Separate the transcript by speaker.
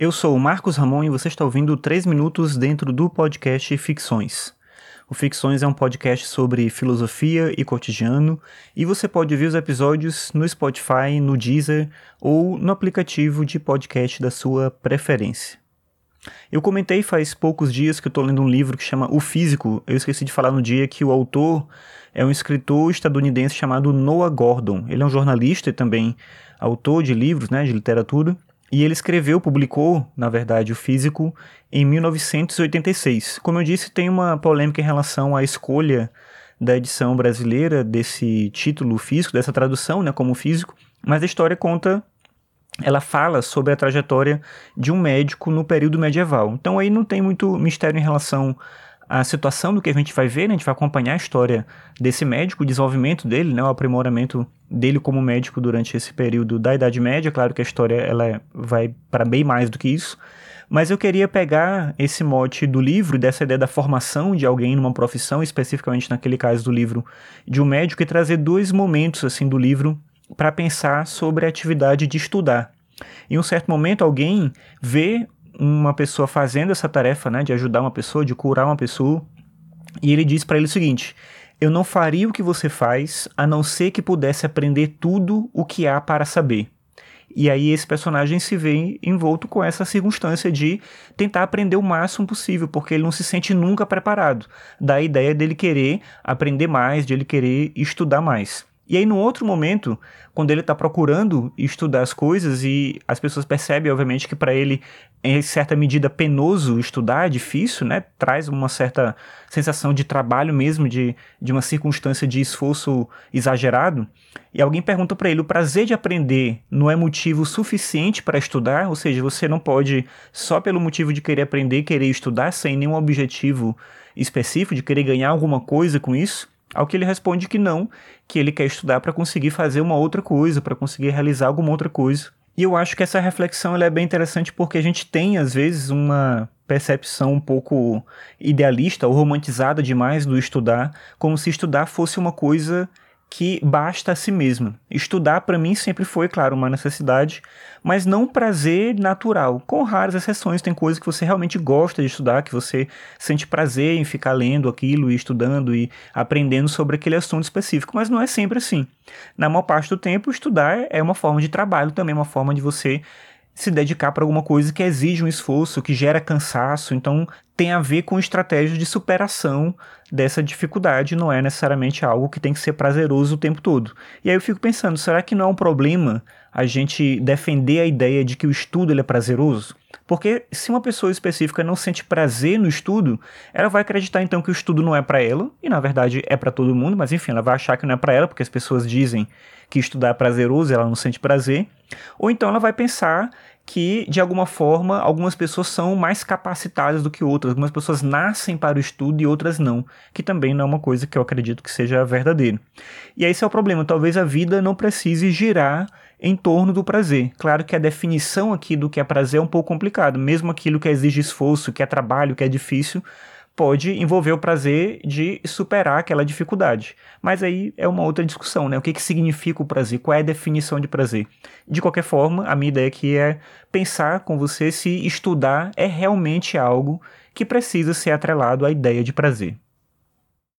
Speaker 1: Eu sou o Marcos Ramon e você está ouvindo 3 minutos dentro do podcast Ficções. O Ficções é um podcast sobre filosofia e cotidiano e você pode ver os episódios no Spotify, no Deezer ou no aplicativo de podcast da sua preferência. Eu comentei faz poucos dias que eu estou lendo um livro que chama O Físico. Eu esqueci de falar no dia que o autor é um escritor estadunidense chamado Noah Gordon. Ele é um jornalista e também autor de livros, né, de literatura. E ele escreveu, publicou, na verdade, o Físico em 1986. Como eu disse, tem uma polêmica em relação à escolha da edição brasileira desse título físico, dessa tradução, né, como físico, mas a história conta ela fala sobre a trajetória de um médico no período medieval. Então aí não tem muito mistério em relação à situação do que a gente vai ver, né? A gente vai acompanhar a história desse médico, o desenvolvimento dele, né? O aprimoramento dele como médico durante esse período da Idade Média. Claro que a história ela é, vai para bem mais do que isso. Mas eu queria pegar esse mote do livro, dessa ideia da formação de alguém numa profissão, especificamente naquele caso do livro de um médico, e trazer dois momentos assim do livro para pensar sobre a atividade de estudar. Em um certo momento, alguém vê uma pessoa fazendo essa tarefa, né, de ajudar uma pessoa, de curar uma pessoa, e ele diz para ele o seguinte: eu não faria o que você faz a não ser que pudesse aprender tudo o que há para saber. E aí esse personagem se vê envolto com essa circunstância de tentar aprender o máximo possível, porque ele não se sente nunca preparado. Da ideia dele querer aprender mais, de ele querer estudar mais. E aí, num outro momento, quando ele está procurando estudar as coisas e as pessoas percebem, obviamente, que para ele é em certa medida penoso estudar, é difícil, né? Traz uma certa sensação de trabalho mesmo, de, de uma circunstância de esforço exagerado. E alguém pergunta para ele: o prazer de aprender não é motivo suficiente para estudar? Ou seja, você não pode, só pelo motivo de querer aprender, querer estudar, sem nenhum objetivo específico, de querer ganhar alguma coisa com isso? Ao que ele responde que não, que ele quer estudar para conseguir fazer uma outra coisa, para conseguir realizar alguma outra coisa. E eu acho que essa reflexão é bem interessante porque a gente tem, às vezes, uma percepção um pouco idealista ou romantizada demais do estudar, como se estudar fosse uma coisa que basta a si mesmo. Estudar para mim sempre foi, claro, uma necessidade, mas não um prazer natural. Com raras exceções, tem coisas que você realmente gosta de estudar, que você sente prazer em ficar lendo aquilo e estudando e aprendendo sobre aquele assunto específico, mas não é sempre assim. Na maior parte do tempo, estudar é uma forma de trabalho também, uma forma de você se dedicar para alguma coisa que exige um esforço, que gera cansaço, então tem a ver com estratégias de superação dessa dificuldade, não é necessariamente algo que tem que ser prazeroso o tempo todo. E aí eu fico pensando, será que não é um problema a gente defender a ideia de que o estudo ele é prazeroso? Porque se uma pessoa específica não sente prazer no estudo, ela vai acreditar então que o estudo não é para ela, e na verdade é para todo mundo, mas enfim, ela vai achar que não é para ela, porque as pessoas dizem que estudar é prazeroso ela não sente prazer. Ou então ela vai pensar que, de alguma forma, algumas pessoas são mais capacitadas do que outras. Algumas pessoas nascem para o estudo e outras não, que também não é uma coisa que eu acredito que seja verdadeiro. E esse é o problema. Talvez a vida não precise girar em torno do prazer. Claro que a definição aqui do que é prazer é um pouco complicado. Mesmo aquilo que exige esforço, que é trabalho, que é difícil, pode envolver o prazer de superar aquela dificuldade. Mas aí é uma outra discussão, né? O que, que significa o prazer? Qual é a definição de prazer? De qualquer forma, a minha ideia aqui é pensar com você se estudar é realmente algo que precisa ser atrelado à ideia de prazer.